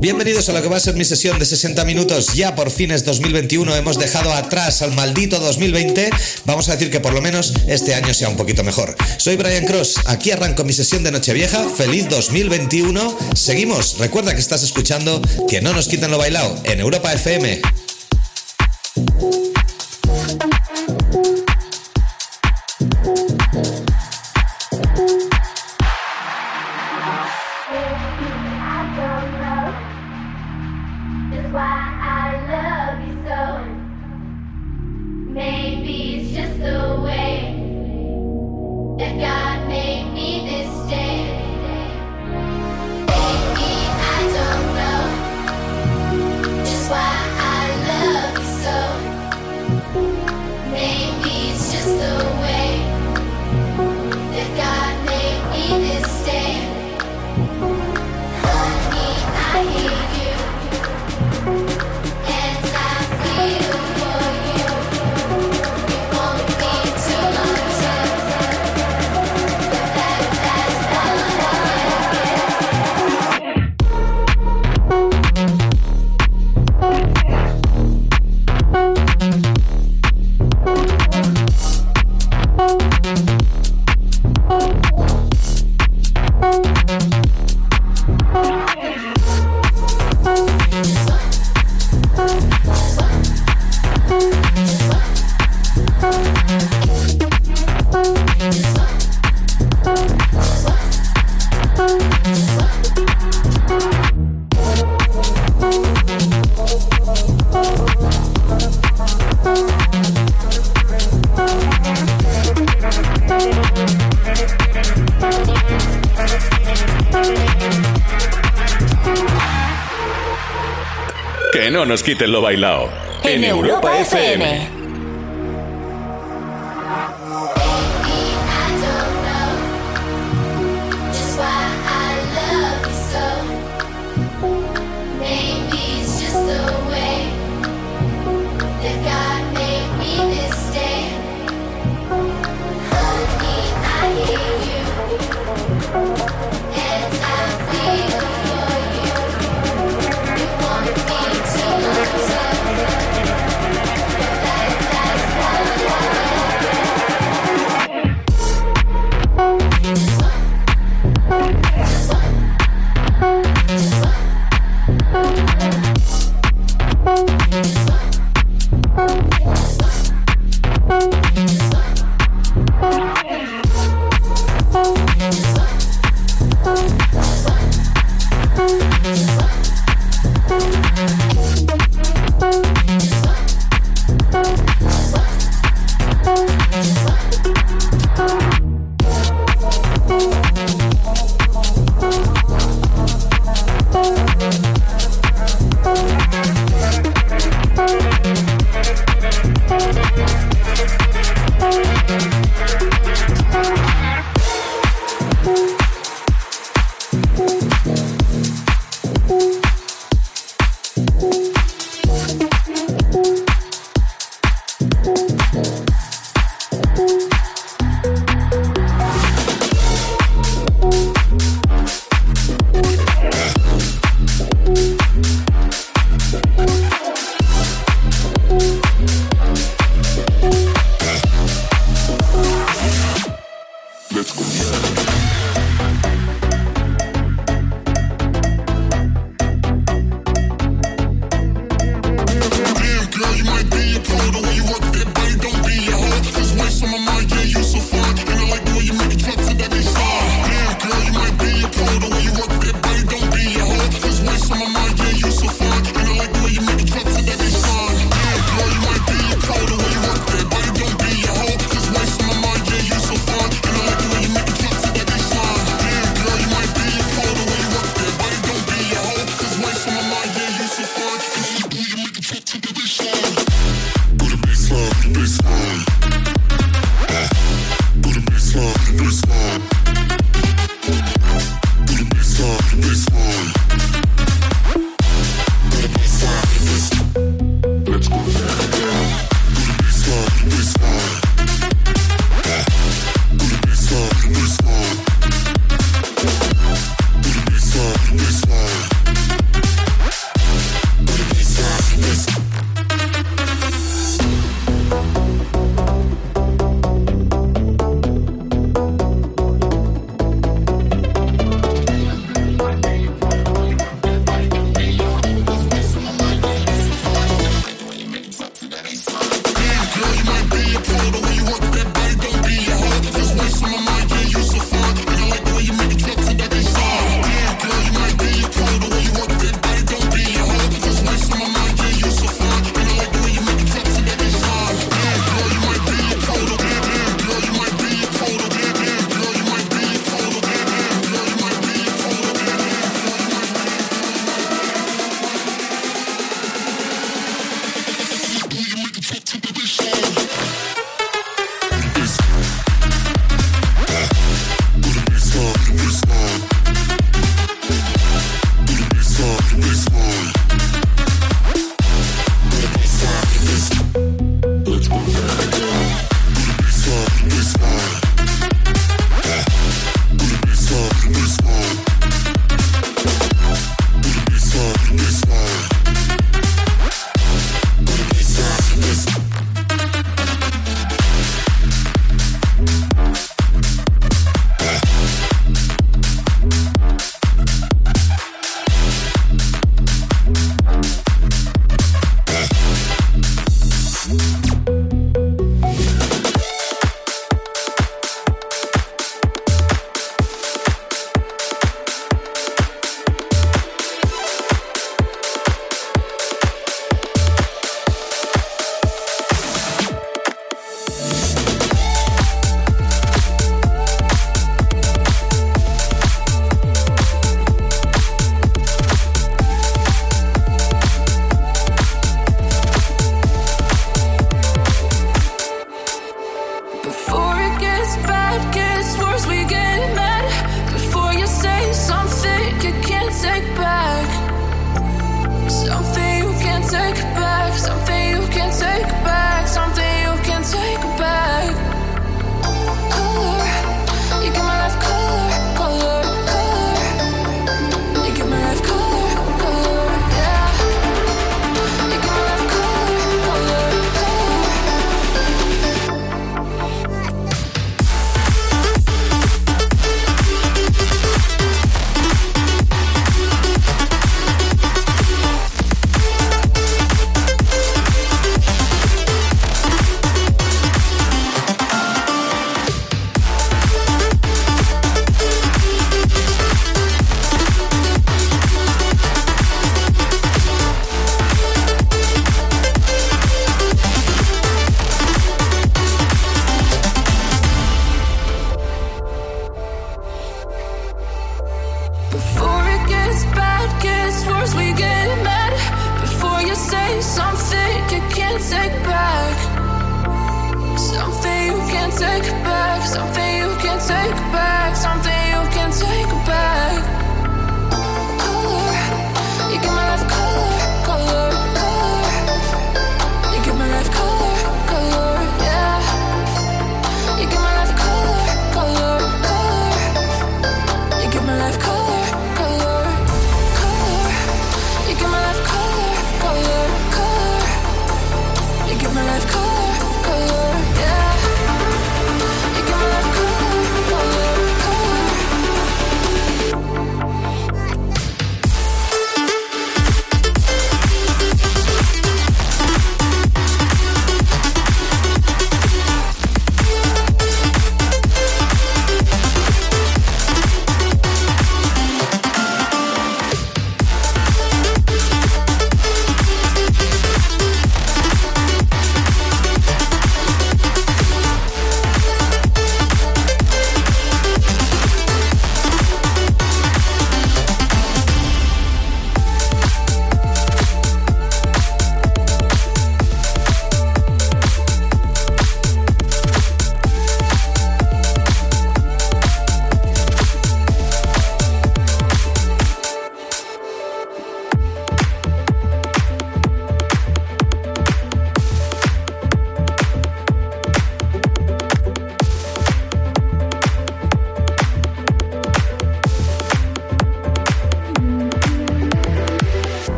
Bienvenidos a lo que va a ser mi sesión de 60 minutos. Ya por fines 2021 hemos dejado atrás al maldito 2020. Vamos a decir que por lo menos este año sea un poquito mejor. Soy Brian Cross, aquí arranco mi sesión de Nochevieja. Feliz 2021. Seguimos. Recuerda que estás escuchando Que no nos quiten lo bailado en Europa FM. Nos quiten lo bailado. En, Europa, FM.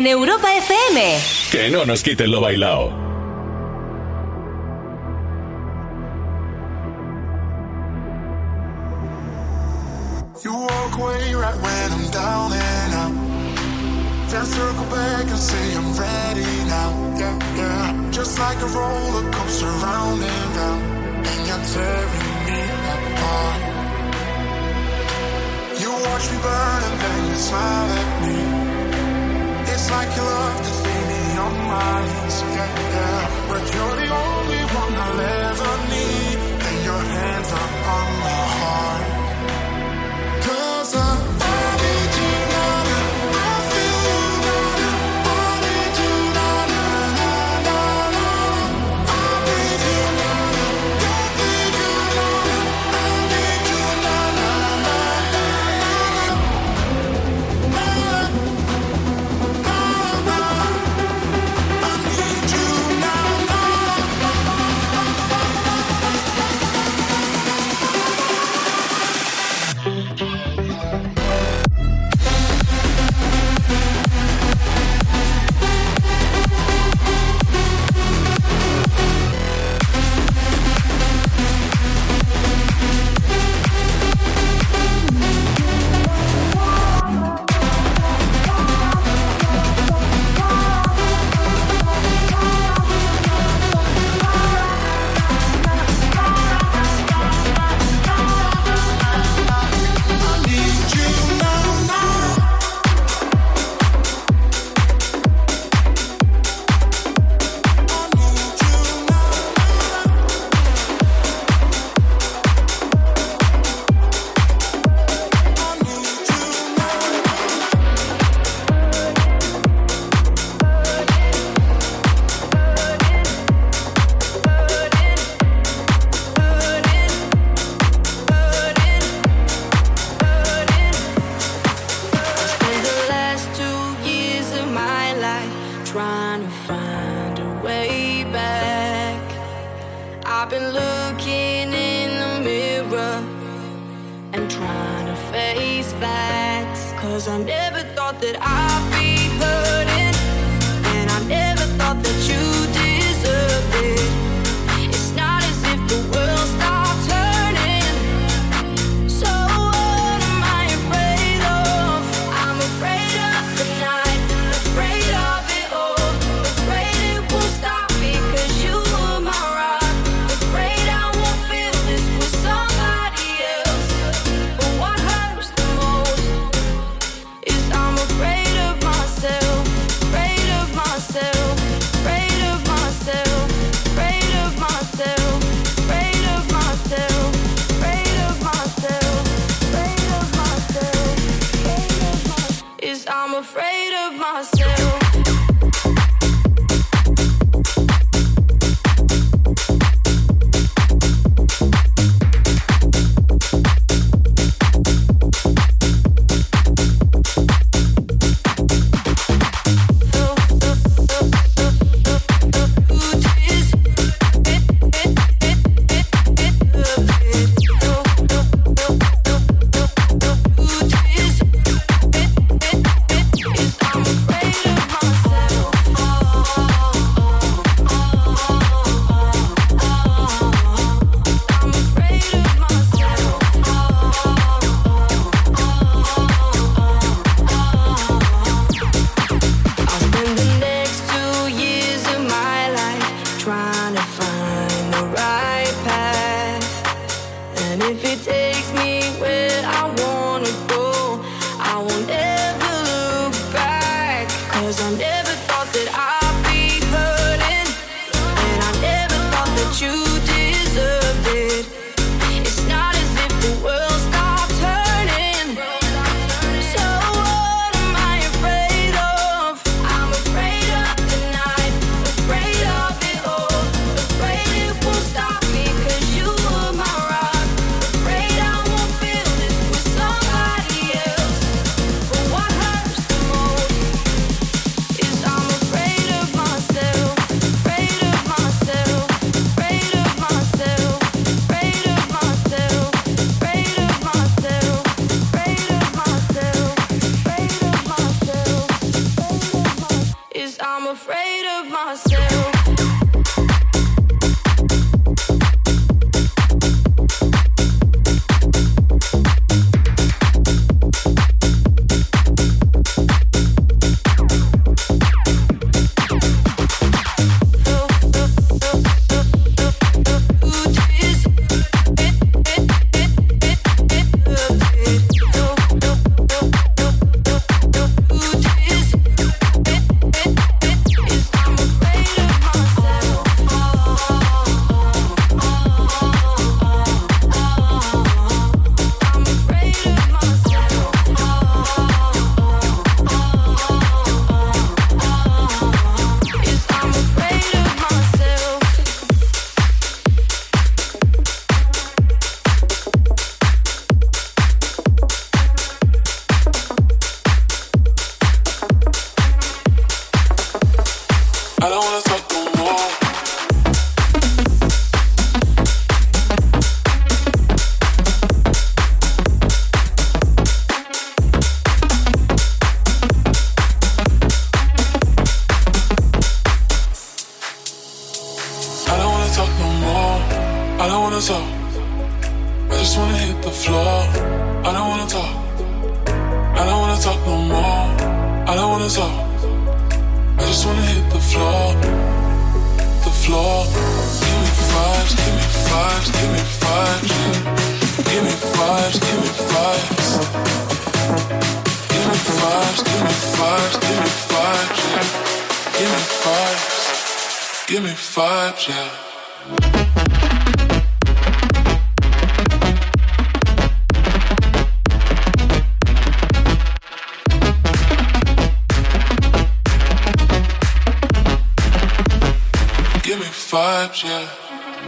En Europa FM. Que no nos quiten lo bailado.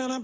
na na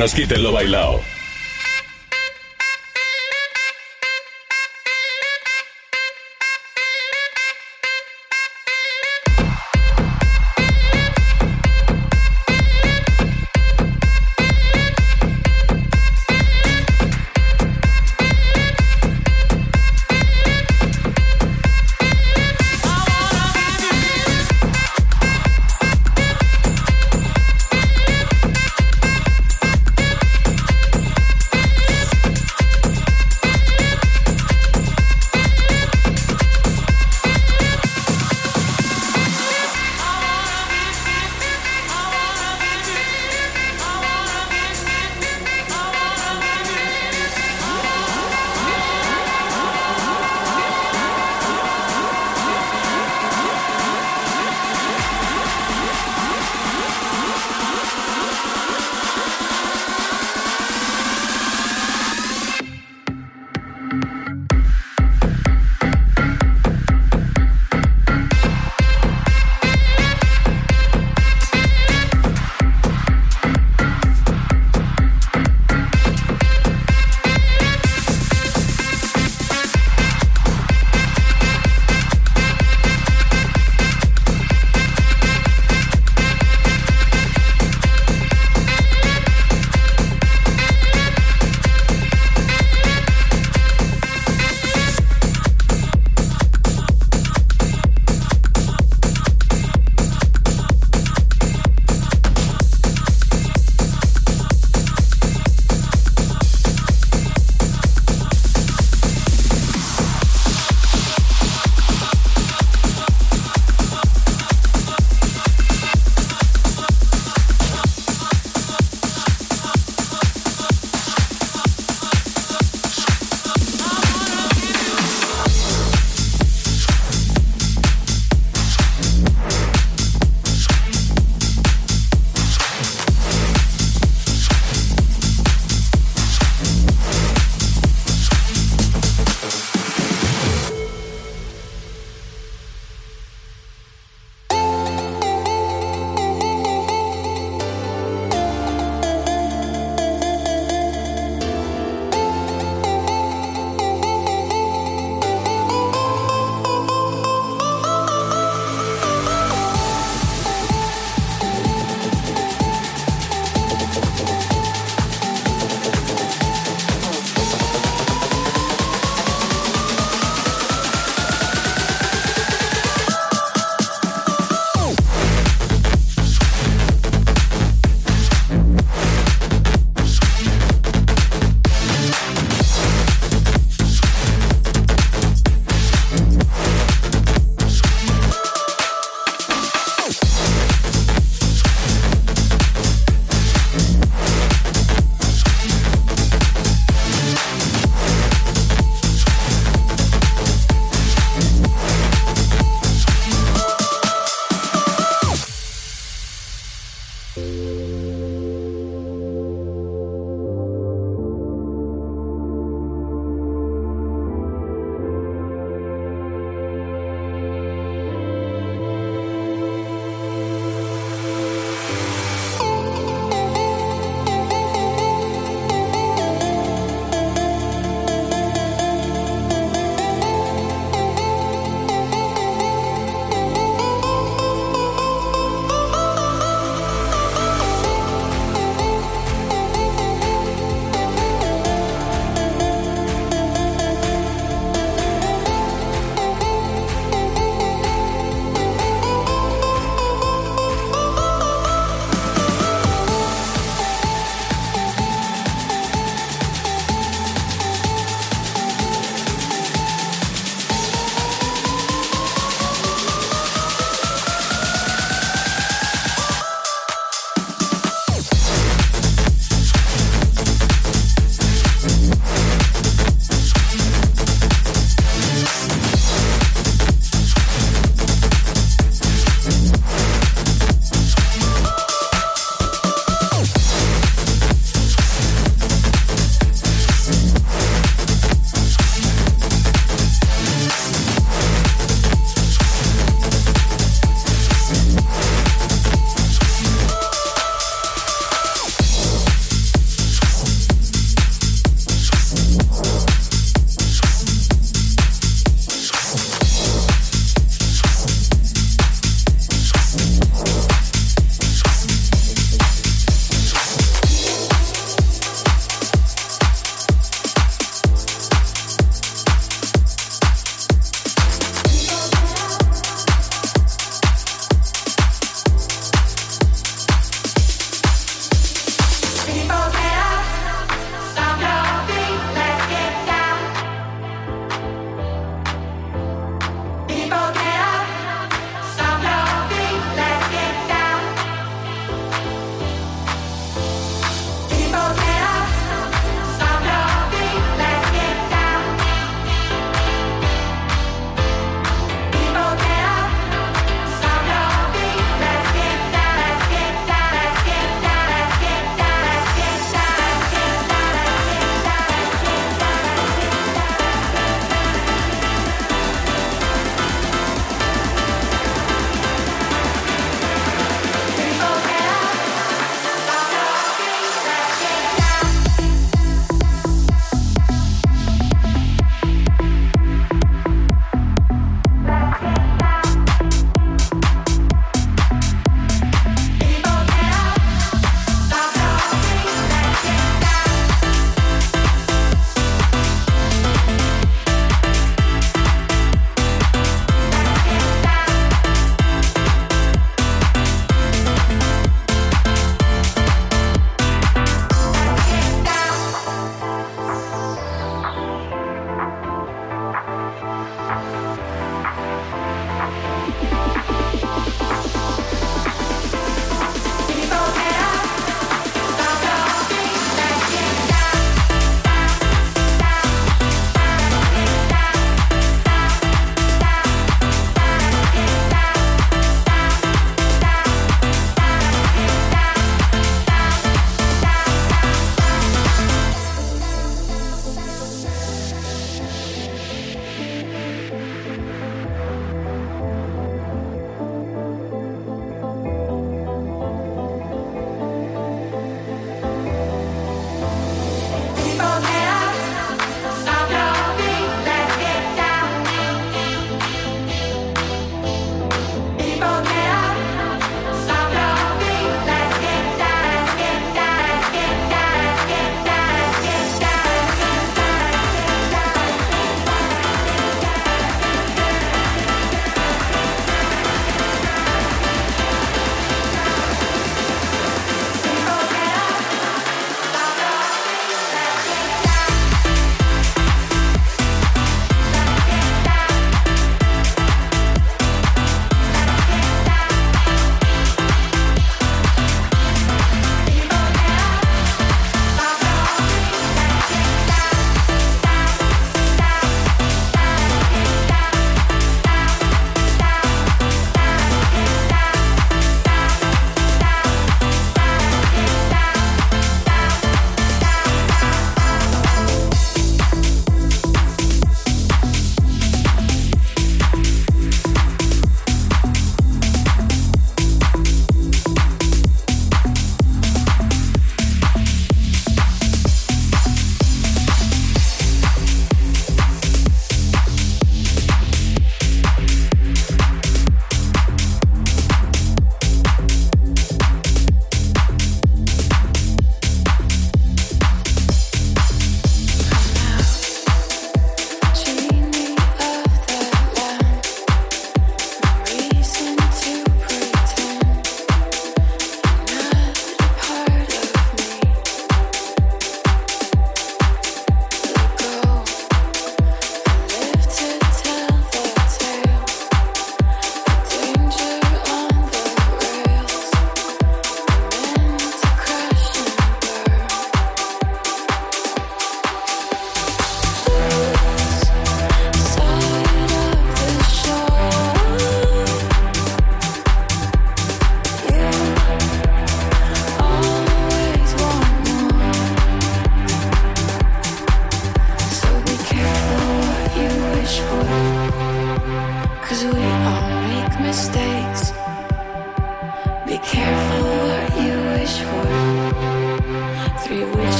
nos quiten lo bailado.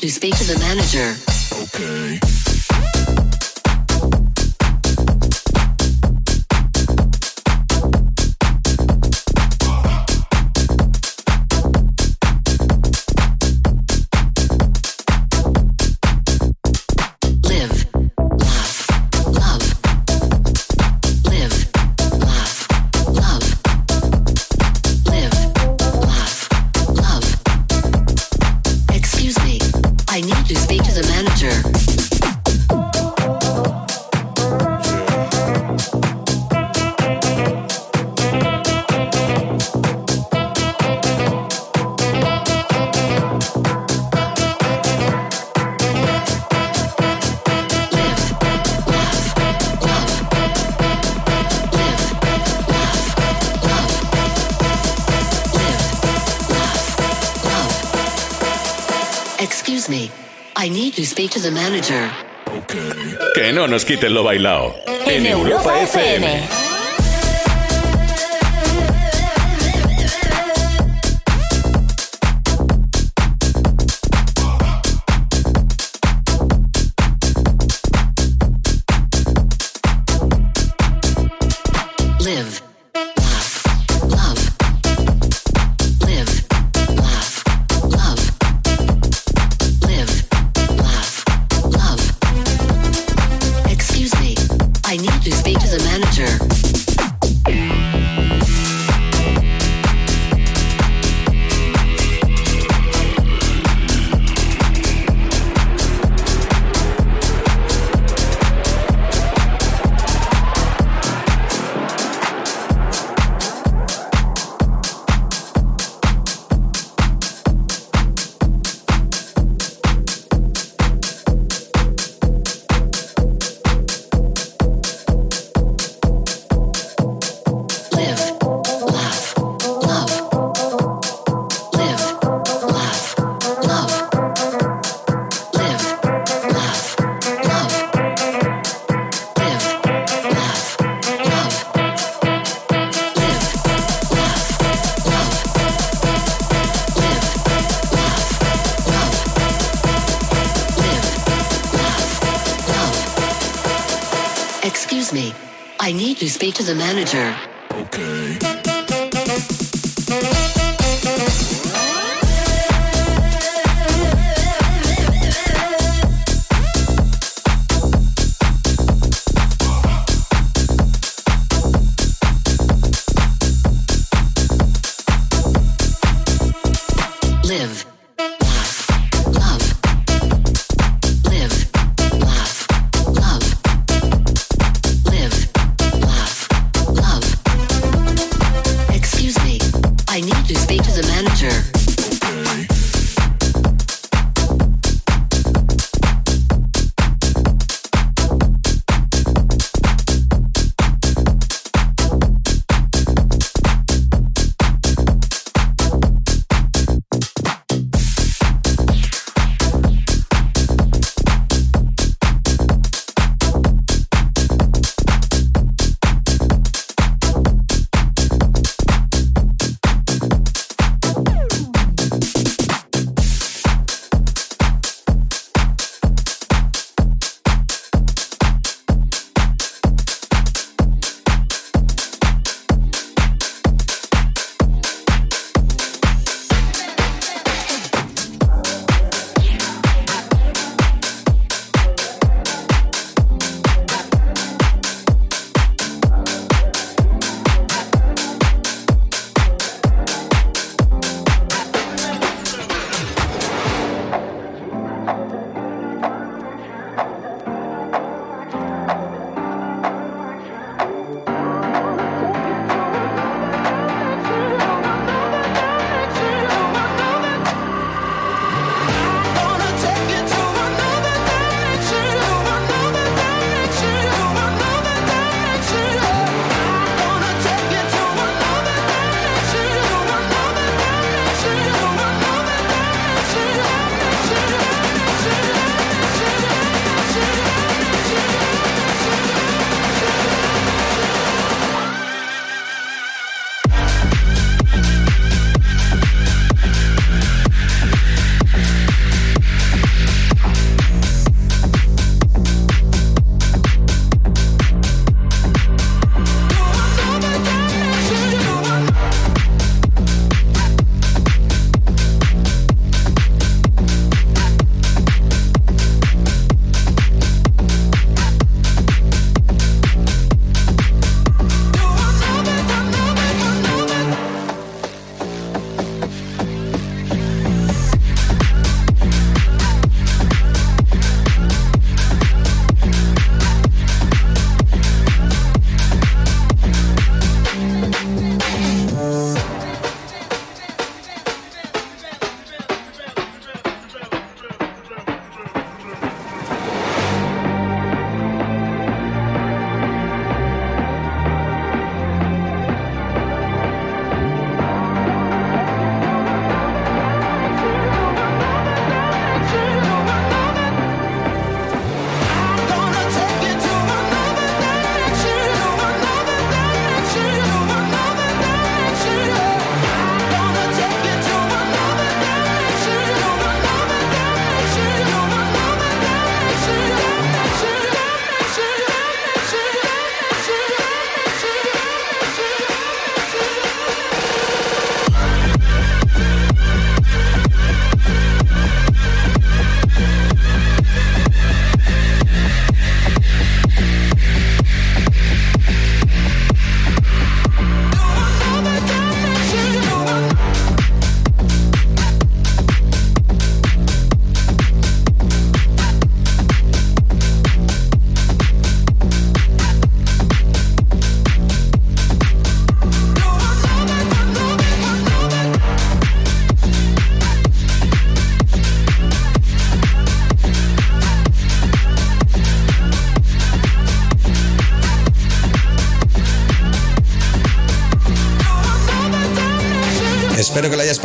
to speak to the manager. nos quiten lo bailado. En Europa FM.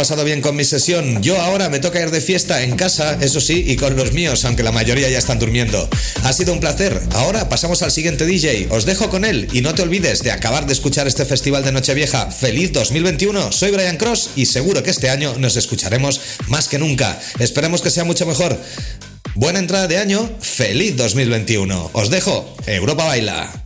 Pasado bien con mi sesión. Yo ahora me toca ir de fiesta en casa, eso sí, y con los míos, aunque la mayoría ya están durmiendo. Ha sido un placer. Ahora pasamos al siguiente DJ. Os dejo con él y no te olvides de acabar de escuchar este festival de Nochevieja. Feliz 2021. Soy Brian Cross y seguro que este año nos escucharemos más que nunca. Esperemos que sea mucho mejor. Buena entrada de año, feliz 2021. Os dejo, Europa Baila.